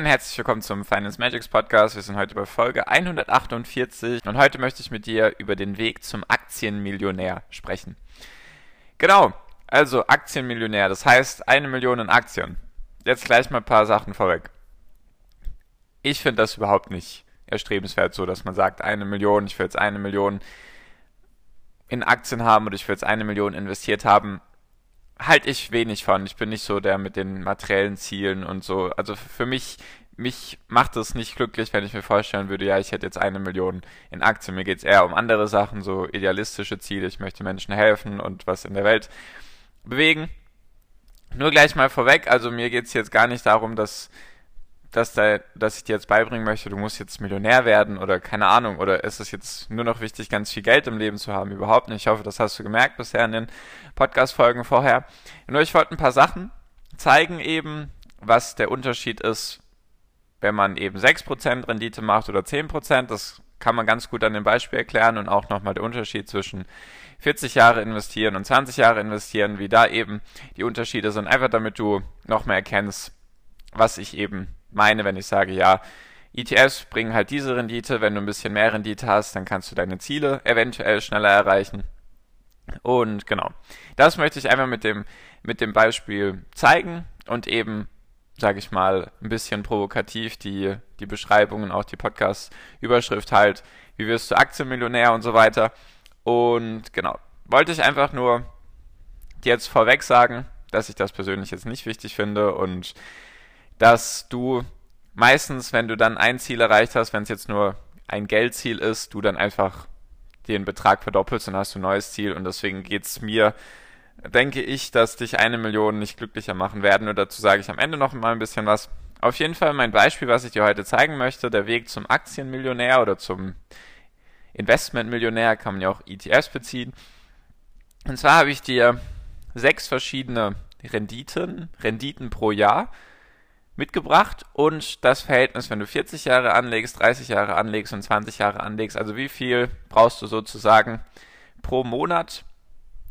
Und herzlich willkommen zum Finance Magics Podcast. Wir sind heute bei Folge 148 und heute möchte ich mit dir über den Weg zum Aktienmillionär sprechen. Genau, also Aktienmillionär, das heißt eine Million in Aktien. Jetzt gleich mal ein paar Sachen vorweg. Ich finde das überhaupt nicht erstrebenswert, so dass man sagt, eine Million, ich will jetzt eine Million in Aktien haben oder ich will jetzt eine Million investiert haben halte ich wenig von. Ich bin nicht so der mit den materiellen Zielen und so. Also für mich, mich macht es nicht glücklich, wenn ich mir vorstellen würde, ja, ich hätte jetzt eine Million in Aktien. Mir geht es eher um andere Sachen, so idealistische Ziele. Ich möchte Menschen helfen und was in der Welt bewegen. Nur gleich mal vorweg, also mir geht es jetzt gar nicht darum, dass dass, da, dass ich dir jetzt beibringen möchte, du musst jetzt Millionär werden oder keine Ahnung, oder ist es jetzt nur noch wichtig, ganz viel Geld im Leben zu haben? Überhaupt nicht. Ich hoffe, das hast du gemerkt bisher in den Podcast-Folgen vorher. Nur ich wollte ein paar Sachen zeigen eben, was der Unterschied ist, wenn man eben 6% Rendite macht oder 10%. Das kann man ganz gut an dem Beispiel erklären und auch nochmal der Unterschied zwischen 40 Jahre investieren und 20 Jahre investieren, wie da eben die Unterschiede sind, einfach damit du nochmal erkennst, was ich eben meine, wenn ich sage, ja, ETFs bringen halt diese Rendite, wenn du ein bisschen mehr Rendite hast, dann kannst du deine Ziele eventuell schneller erreichen. Und genau, das möchte ich einfach mit dem, mit dem Beispiel zeigen und eben, sage ich mal, ein bisschen provokativ die, die Beschreibungen, auch die Podcast-Überschrift halt, wie wirst du Aktienmillionär und so weiter. Und genau, wollte ich einfach nur jetzt vorweg sagen, dass ich das persönlich jetzt nicht wichtig finde und dass du meistens, wenn du dann ein Ziel erreicht hast, wenn es jetzt nur ein Geldziel ist, du dann einfach den Betrag verdoppelst und hast du ein neues Ziel und deswegen geht es mir, denke ich, dass dich eine Million nicht glücklicher machen werden und dazu sage ich am Ende noch mal ein bisschen was. Auf jeden Fall mein Beispiel, was ich dir heute zeigen möchte, der Weg zum Aktienmillionär oder zum Investmentmillionär kann man ja auch ETFs beziehen. Und zwar habe ich dir sechs verschiedene Renditen, Renditen pro Jahr mitgebracht und das Verhältnis, wenn du 40 Jahre anlegst, 30 Jahre anlegst und 20 Jahre anlegst, also wie viel brauchst du sozusagen pro Monat,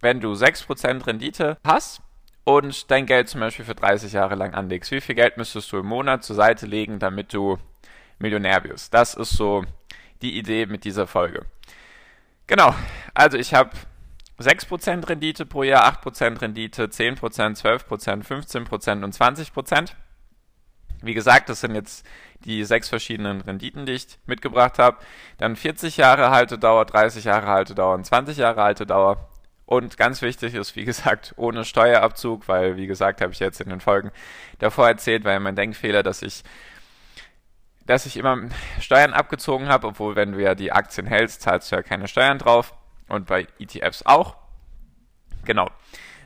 wenn du 6% Rendite hast und dein Geld zum Beispiel für 30 Jahre lang anlegst. Wie viel Geld müsstest du im Monat zur Seite legen, damit du Millionär wirst? Das ist so die Idee mit dieser Folge. Genau, also ich habe 6% Rendite pro Jahr, 8% Rendite, 10%, 12%, 15% und 20%. Wie gesagt, das sind jetzt die sechs verschiedenen Renditen, die ich mitgebracht habe. Dann 40 Jahre Haltedauer, 30 Jahre Haltedauer und 20 Jahre Haltedauer. Und ganz wichtig ist, wie gesagt, ohne Steuerabzug, weil, wie gesagt, habe ich jetzt in den Folgen davor erzählt, weil mein Denkfehler, dass ich, dass ich immer Steuern abgezogen habe, obwohl, wenn du ja die Aktien hältst, zahlst du ja keine Steuern drauf. Und bei ETFs auch. Genau.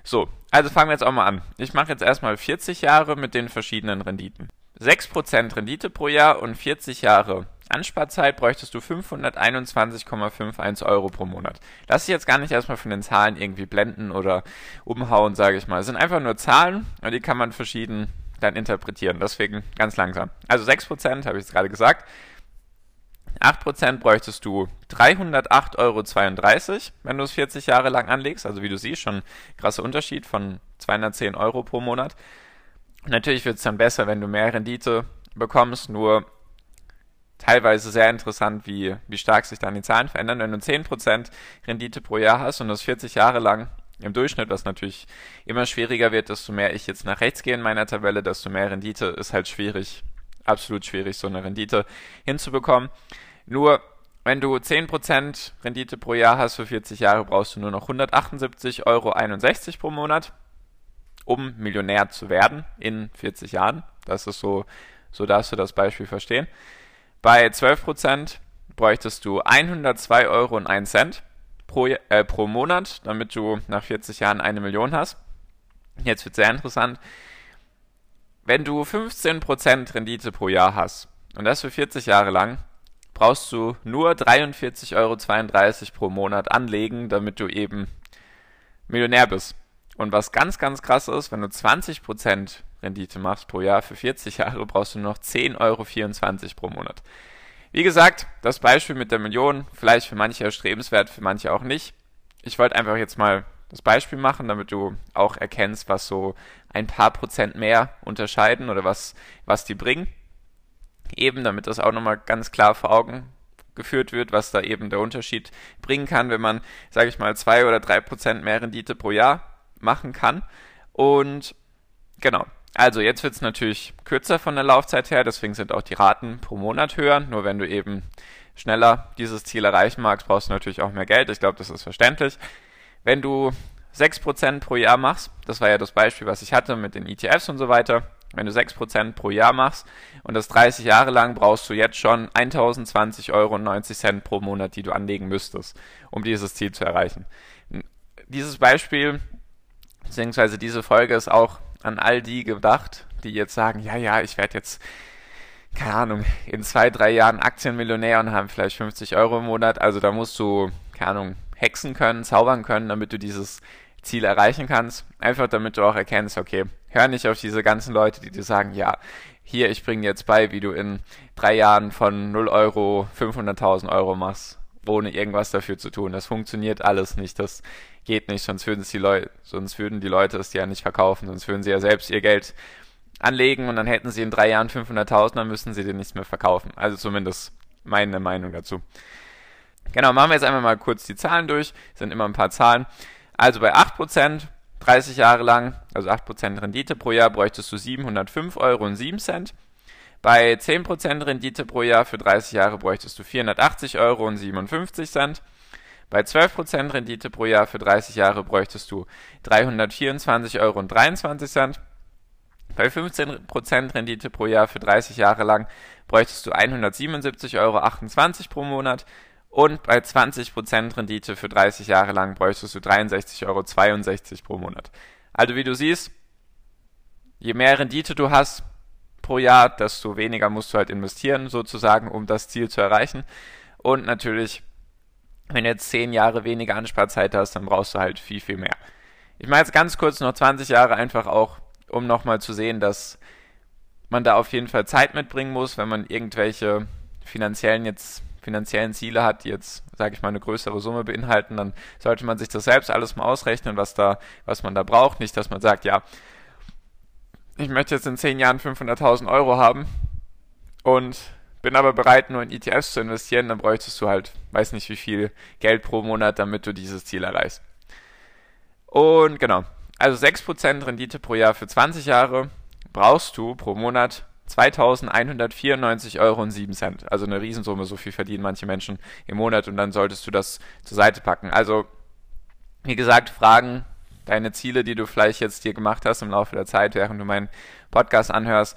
So, also fangen wir jetzt auch mal an. Ich mache jetzt erstmal 40 Jahre mit den verschiedenen Renditen. 6% Rendite pro Jahr und 40 Jahre Ansparzeit bräuchtest du 521,51 Euro pro Monat. Lass dich jetzt gar nicht erstmal von den Zahlen irgendwie blenden oder umhauen, sage ich mal. Es sind einfach nur Zahlen und die kann man verschieden dann interpretieren. Deswegen ganz langsam. Also 6% habe ich jetzt gerade gesagt. 8% bräuchtest du 308,32 Euro, wenn du es 40 Jahre lang anlegst. Also wie du siehst, schon krasser Unterschied von 210 Euro pro Monat. Natürlich wird es dann besser, wenn du mehr Rendite bekommst, nur teilweise sehr interessant, wie, wie stark sich dann die Zahlen verändern. Wenn du 10% Rendite pro Jahr hast und das 40 Jahre lang im Durchschnitt, was natürlich immer schwieriger wird, desto mehr ich jetzt nach rechts gehe in meiner Tabelle, desto mehr Rendite ist halt schwierig, absolut schwierig, so eine Rendite hinzubekommen. Nur wenn du 10% Rendite pro Jahr hast für 40 Jahre, brauchst du nur noch 178,61 Euro pro Monat um Millionär zu werden in 40 Jahren. Das ist so, so darfst du das Beispiel verstehen. Bei 12% bräuchtest du 102 Euro und 1 Cent pro, äh, pro Monat, damit du nach 40 Jahren eine Million hast. Jetzt wird sehr interessant. wenn du 15% Rendite pro Jahr hast und das für 40 Jahre lang, brauchst du nur 43,32 Euro pro Monat anlegen, damit du eben Millionär bist. Und was ganz, ganz krass ist, wenn du 20% Rendite machst pro Jahr für 40 Jahre, brauchst du noch 10,24 Euro pro Monat. Wie gesagt, das Beispiel mit der Million, vielleicht für manche erstrebenswert, für manche auch nicht. Ich wollte einfach jetzt mal das Beispiel machen, damit du auch erkennst, was so ein paar Prozent mehr unterscheiden oder was, was die bringen. Eben, damit das auch nochmal ganz klar vor Augen geführt wird, was da eben der Unterschied bringen kann, wenn man, sage ich mal, zwei oder drei Prozent mehr Rendite pro Jahr machen kann. Und genau. Also jetzt wird es natürlich kürzer von der Laufzeit her, deswegen sind auch die Raten pro Monat höher. Nur wenn du eben schneller dieses Ziel erreichen magst, brauchst du natürlich auch mehr Geld. Ich glaube, das ist verständlich. Wenn du 6% pro Jahr machst, das war ja das Beispiel, was ich hatte mit den ETFs und so weiter, wenn du 6% pro Jahr machst und das 30 Jahre lang, brauchst du jetzt schon 1020,90 Euro pro Monat, die du anlegen müsstest, um dieses Ziel zu erreichen. Dieses Beispiel beziehungsweise diese Folge ist auch an all die gedacht, die jetzt sagen, ja, ja, ich werde jetzt, keine Ahnung, in zwei, drei Jahren Aktienmillionär und haben vielleicht 50 Euro im Monat. Also da musst du, keine Ahnung, hexen können, zaubern können, damit du dieses Ziel erreichen kannst. Einfach damit du auch erkennst, okay, hör nicht auf diese ganzen Leute, die dir sagen, ja, hier, ich bringe dir jetzt bei, wie du in drei Jahren von 0 Euro 500.000 Euro machst, ohne irgendwas dafür zu tun. Das funktioniert alles nicht. Das geht nicht, sonst würden, die Leute, sonst würden die Leute es ja nicht verkaufen, sonst würden sie ja selbst ihr Geld anlegen und dann hätten sie in drei Jahren 500.000, dann müssten sie dir nichts mehr verkaufen. Also zumindest meine Meinung dazu. Genau, machen wir jetzt einmal mal kurz die Zahlen durch. Das sind immer ein paar Zahlen. Also bei 8%, 30 Jahre lang, also 8% Rendite pro Jahr, bräuchtest du 705,07 Euro. Bei 10% Rendite pro Jahr für 30 Jahre bräuchtest du 480,57 Euro. Bei 12% Rendite pro Jahr für 30 Jahre bräuchtest du 324,23 Euro. Bei 15% Rendite pro Jahr für 30 Jahre lang bräuchtest du 177,28 Euro pro Monat. Und bei 20% Rendite für 30 Jahre lang bräuchtest du 63,62 Euro pro Monat. Also wie du siehst, je mehr Rendite du hast pro Jahr, desto weniger musst du halt investieren, sozusagen, um das Ziel zu erreichen. Und natürlich wenn du jetzt 10 Jahre weniger Ansparzeit hast, dann brauchst du halt viel, viel mehr. Ich mache jetzt ganz kurz noch 20 Jahre einfach auch, um nochmal zu sehen, dass man da auf jeden Fall Zeit mitbringen muss, wenn man irgendwelche finanziellen jetzt finanziellen Ziele hat, die jetzt, sage ich mal, eine größere Summe beinhalten, dann sollte man sich das selbst alles mal ausrechnen, was da, was man da braucht. Nicht, dass man sagt, ja, ich möchte jetzt in 10 Jahren 500.000 Euro haben und bin aber bereit, nur in ETFs zu investieren, dann bräuchtest du halt, weiß nicht wie viel Geld pro Monat, damit du dieses Ziel erreichst. Und genau, also 6% Rendite pro Jahr für 20 Jahre brauchst du pro Monat 2194,07 Euro. Also eine Riesensumme, so viel verdienen manche Menschen im Monat und dann solltest du das zur Seite packen. Also, wie gesagt, Fragen, deine Ziele, die du vielleicht jetzt dir gemacht hast im Laufe der Zeit, während du meinen Podcast anhörst,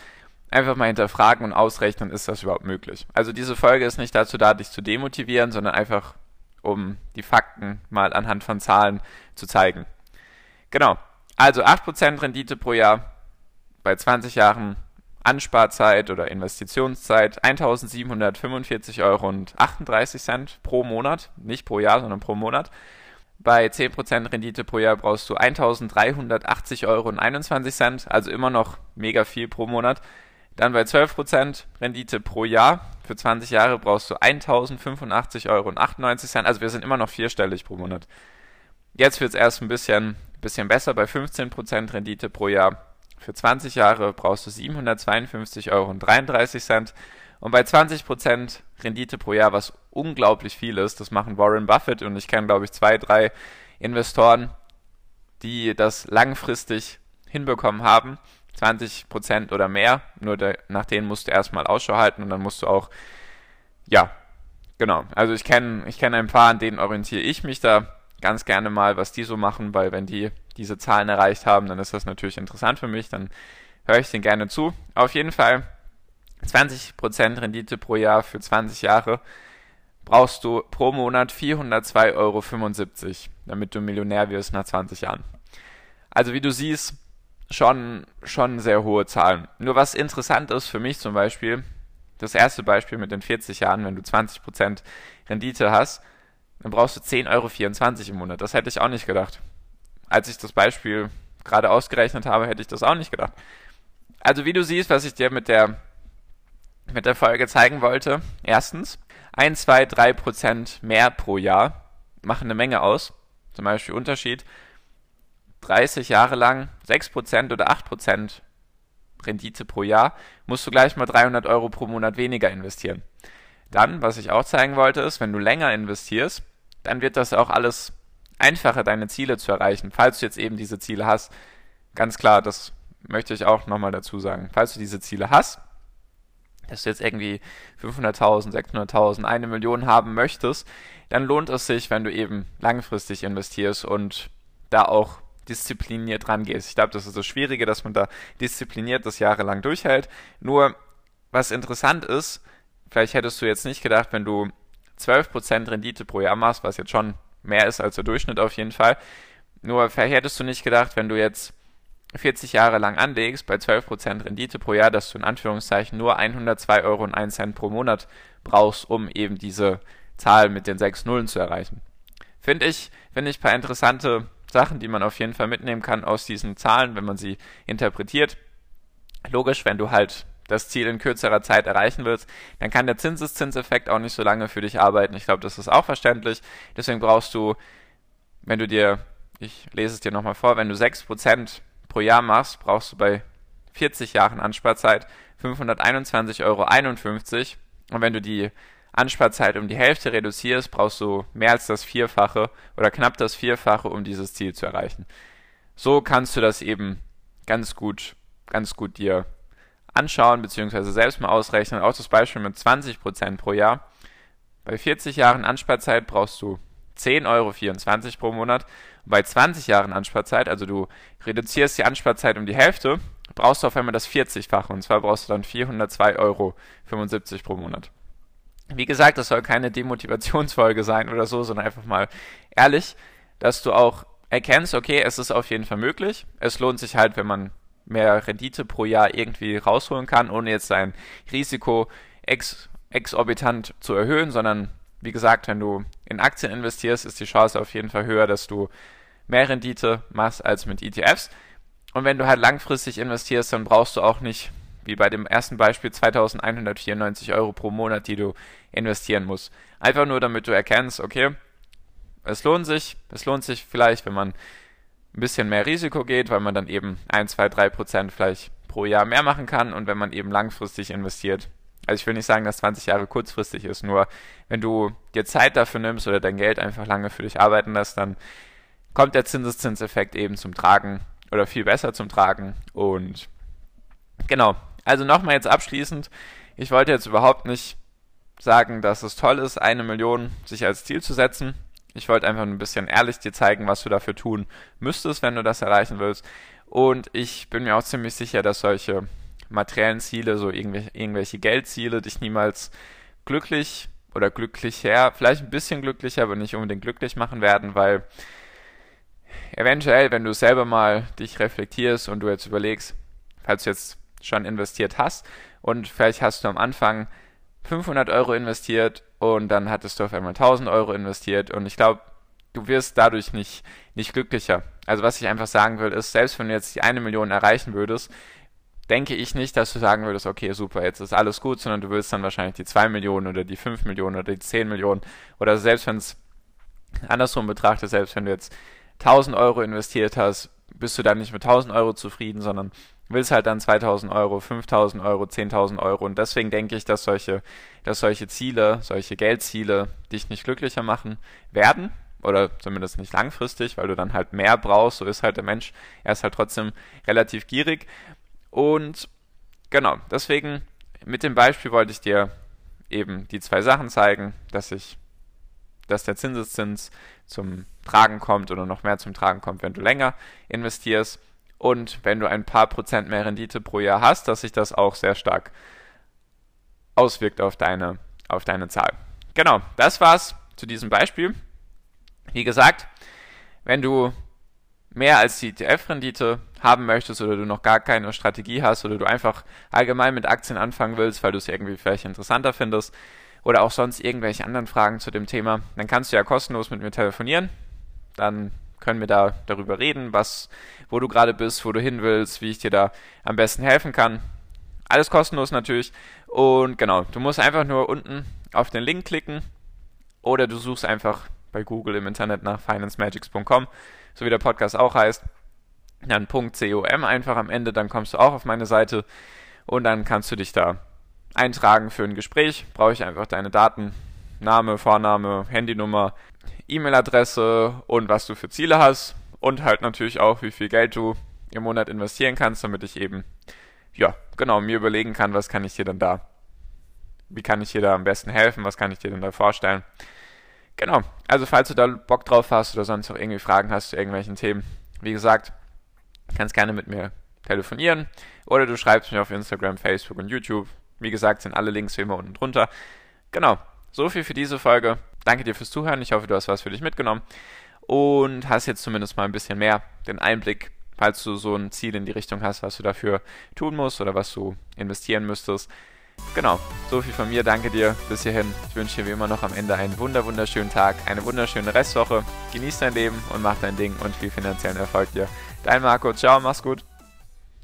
einfach mal hinterfragen und ausrechnen, ist das überhaupt möglich. Also diese Folge ist nicht dazu da, dich zu demotivieren, sondern einfach, um die Fakten mal anhand von Zahlen zu zeigen. Genau. Also 8% Rendite pro Jahr bei 20 Jahren Ansparzeit oder Investitionszeit 1745,38 Euro pro Monat, nicht pro Jahr, sondern pro Monat. Bei 10% Rendite pro Jahr brauchst du 1380,21 Euro, also immer noch mega viel pro Monat. Dann bei 12% Rendite pro Jahr für 20 Jahre brauchst du 1085,98 Euro. Also wir sind immer noch vierstellig pro Monat. Jetzt wird es erst ein bisschen, bisschen besser. Bei 15% Rendite pro Jahr für 20 Jahre brauchst du 752,33 Euro. Und bei 20% Rendite pro Jahr, was unglaublich viel ist, das machen Warren Buffett und ich kenne, glaube ich, zwei, drei Investoren, die das langfristig hinbekommen haben. 20 Prozent oder mehr. Nur der, nach denen musst du erstmal Ausschau halten und dann musst du auch, ja, genau. Also ich kenne ich kenn ein paar, an denen orientiere ich mich da ganz gerne mal, was die so machen, weil wenn die diese Zahlen erreicht haben, dann ist das natürlich interessant für mich, dann höre ich den gerne zu. Auf jeden Fall 20% Rendite pro Jahr für 20 Jahre brauchst du pro Monat 402,75 Euro, damit du Millionär wirst nach 20 Jahren. Also wie du siehst, schon, schon sehr hohe Zahlen. Nur was interessant ist für mich zum Beispiel, das erste Beispiel mit den 40 Jahren, wenn du 20% Rendite hast, dann brauchst du 10,24 Euro im Monat. Das hätte ich auch nicht gedacht. Als ich das Beispiel gerade ausgerechnet habe, hätte ich das auch nicht gedacht. Also wie du siehst, was ich dir mit der, mit der Folge zeigen wollte. Erstens, 1, 2, 3 Prozent mehr pro Jahr machen eine Menge aus. Zum Beispiel Unterschied 30 Jahre lang 6 Prozent oder 8 Prozent Rendite pro Jahr, musst du gleich mal 300 Euro pro Monat weniger investieren. Dann, was ich auch zeigen wollte, ist, wenn du länger investierst, dann wird das auch alles einfacher, deine Ziele zu erreichen, falls du jetzt eben diese Ziele hast. Ganz klar, das möchte ich auch nochmal dazu sagen. Falls du diese Ziele hast, dass du jetzt irgendwie 500.000, 600.000, eine Million haben möchtest, dann lohnt es sich, wenn du eben langfristig investierst und da auch diszipliniert rangehst. Ich glaube, das ist das Schwierige, dass man da diszipliniert das jahrelang durchhält. Nur, was interessant ist, vielleicht hättest du jetzt nicht gedacht, wenn du 12% Rendite pro Jahr machst, was jetzt schon mehr ist als der Durchschnitt auf jeden Fall. Nur hättest du nicht gedacht, wenn du jetzt 40 Jahre lang anlegst, bei 12% Rendite pro Jahr, dass du in Anführungszeichen nur 102 Euro und 1 Cent pro Monat brauchst, um eben diese Zahl mit den sechs Nullen zu erreichen. Finde ich, finde ich ein paar interessante Sachen, die man auf jeden Fall mitnehmen kann aus diesen Zahlen, wenn man sie interpretiert. Logisch, wenn du halt das Ziel in kürzerer Zeit erreichen willst, dann kann der Zinseszinseffekt auch nicht so lange für dich arbeiten. Ich glaube, das ist auch verständlich. Deswegen brauchst du, wenn du dir, ich lese es dir nochmal vor, wenn du 6% pro Jahr machst, brauchst du bei 40 Jahren Ansparzeit 521,51 Euro. Und wenn du die Ansparzeit um die Hälfte reduzierst, brauchst du mehr als das Vierfache oder knapp das Vierfache, um dieses Ziel zu erreichen. So kannst du das eben ganz gut, ganz gut dir anschauen, beziehungsweise selbst mal ausrechnen. Auch das Beispiel mit 20% pro Jahr. Bei 40 Jahren Ansparzeit brauchst du 10,24 Euro pro Monat. Und bei 20 Jahren Ansparzeit, also du reduzierst die Ansparzeit um die Hälfte, brauchst du auf einmal das 40-fache. Und zwar brauchst du dann 402,75 Euro pro Monat. Wie gesagt, das soll keine Demotivationsfolge sein oder so, sondern einfach mal ehrlich, dass du auch erkennst, okay, es ist auf jeden Fall möglich. Es lohnt sich halt, wenn man mehr Rendite pro Jahr irgendwie rausholen kann, ohne jetzt sein Risiko ex exorbitant zu erhöhen, sondern wie gesagt, wenn du in Aktien investierst, ist die Chance auf jeden Fall höher, dass du mehr Rendite machst als mit ETFs. Und wenn du halt langfristig investierst, dann brauchst du auch nicht wie bei dem ersten Beispiel 2194 Euro pro Monat, die du investieren musst. Einfach nur, damit du erkennst, okay, es lohnt sich, es lohnt sich vielleicht, wenn man ein bisschen mehr Risiko geht, weil man dann eben 1, 2, 3 Prozent vielleicht pro Jahr mehr machen kann und wenn man eben langfristig investiert. Also ich will nicht sagen, dass 20 Jahre kurzfristig ist, nur wenn du dir Zeit dafür nimmst oder dein Geld einfach lange für dich arbeiten lässt, dann kommt der Zinseszinseffekt eben zum Tragen oder viel besser zum Tragen und genau, also nochmal jetzt abschließend, ich wollte jetzt überhaupt nicht sagen, dass es toll ist, eine Million sich als Ziel zu setzen. Ich wollte einfach ein bisschen ehrlich dir zeigen, was du dafür tun müsstest, wenn du das erreichen willst. Und ich bin mir auch ziemlich sicher, dass solche materiellen Ziele, so irgendwelche, irgendwelche Geldziele, dich niemals glücklich oder glücklicher, vielleicht ein bisschen glücklicher, aber nicht unbedingt glücklich machen werden, weil eventuell, wenn du selber mal dich reflektierst und du jetzt überlegst, falls du jetzt schon investiert hast und vielleicht hast du am Anfang 500 Euro investiert und dann hattest du auf einmal 1000 Euro investiert und ich glaube, du wirst dadurch nicht, nicht glücklicher. Also was ich einfach sagen will, ist, selbst wenn du jetzt die eine Million erreichen würdest, denke ich nicht, dass du sagen würdest, okay, super, jetzt ist alles gut, sondern du willst dann wahrscheinlich die 2 Millionen oder die 5 Millionen oder die 10 Millionen oder selbst wenn es andersrum betrachtet, selbst wenn du jetzt 1000 Euro investiert hast, bist du dann nicht mit 1000 Euro zufrieden, sondern willst halt dann 2000 Euro, 5000 Euro, 10.000 Euro. Und deswegen denke ich, dass solche, dass solche Ziele, solche Geldziele dich nicht glücklicher machen werden. Oder zumindest nicht langfristig, weil du dann halt mehr brauchst. So ist halt der Mensch. Er ist halt trotzdem relativ gierig. Und genau, deswegen mit dem Beispiel wollte ich dir eben die zwei Sachen zeigen, dass ich, dass der Zinseszins zum Tragen kommt oder noch mehr zum Tragen kommt, wenn du länger investierst und wenn du ein paar Prozent mehr Rendite pro Jahr hast, dass sich das auch sehr stark auswirkt auf deine, auf deine Zahl. Genau, das war's zu diesem Beispiel. Wie gesagt, wenn du mehr als die ETF-Rendite haben möchtest oder du noch gar keine Strategie hast oder du einfach allgemein mit Aktien anfangen willst, weil du es irgendwie vielleicht interessanter findest oder auch sonst irgendwelche anderen Fragen zu dem Thema, dann kannst du ja kostenlos mit mir telefonieren. Dann können wir da darüber reden, was, wo du gerade bist, wo du hin willst, wie ich dir da am besten helfen kann. Alles kostenlos natürlich. Und genau, du musst einfach nur unten auf den Link klicken oder du suchst einfach bei Google im Internet nach financemagics.com, so wie der Podcast auch heißt. Dann .com einfach am Ende, dann kommst du auch auf meine Seite und dann kannst du dich da eintragen für ein Gespräch. Brauche ich einfach deine Daten, Name, Vorname, Handynummer, E-Mail-Adresse und was du für Ziele hast und halt natürlich auch, wie viel Geld du im Monat investieren kannst, damit ich eben, ja, genau, mir überlegen kann, was kann ich dir dann da, wie kann ich dir da am besten helfen, was kann ich dir denn da vorstellen. Genau, also falls du da Bock drauf hast oder sonst auch irgendwie Fragen hast zu irgendwelchen Themen, wie gesagt, kannst gerne mit mir telefonieren oder du schreibst mir auf Instagram, Facebook und YouTube. Wie gesagt, sind alle Links wie immer unten drunter. Genau, so viel für diese Folge. Danke dir fürs Zuhören. Ich hoffe, du hast was für dich mitgenommen und hast jetzt zumindest mal ein bisschen mehr den Einblick, falls du so ein Ziel in die Richtung hast, was du dafür tun musst oder was du investieren müsstest. Genau, so viel von mir. Danke dir bis hierhin. Ich wünsche dir wie immer noch am Ende einen wunder wunderschönen Tag, eine wunderschöne Restwoche. Genieß dein Leben und mach dein Ding und viel finanziellen Erfolg dir. Dein Marco. Ciao, mach's gut.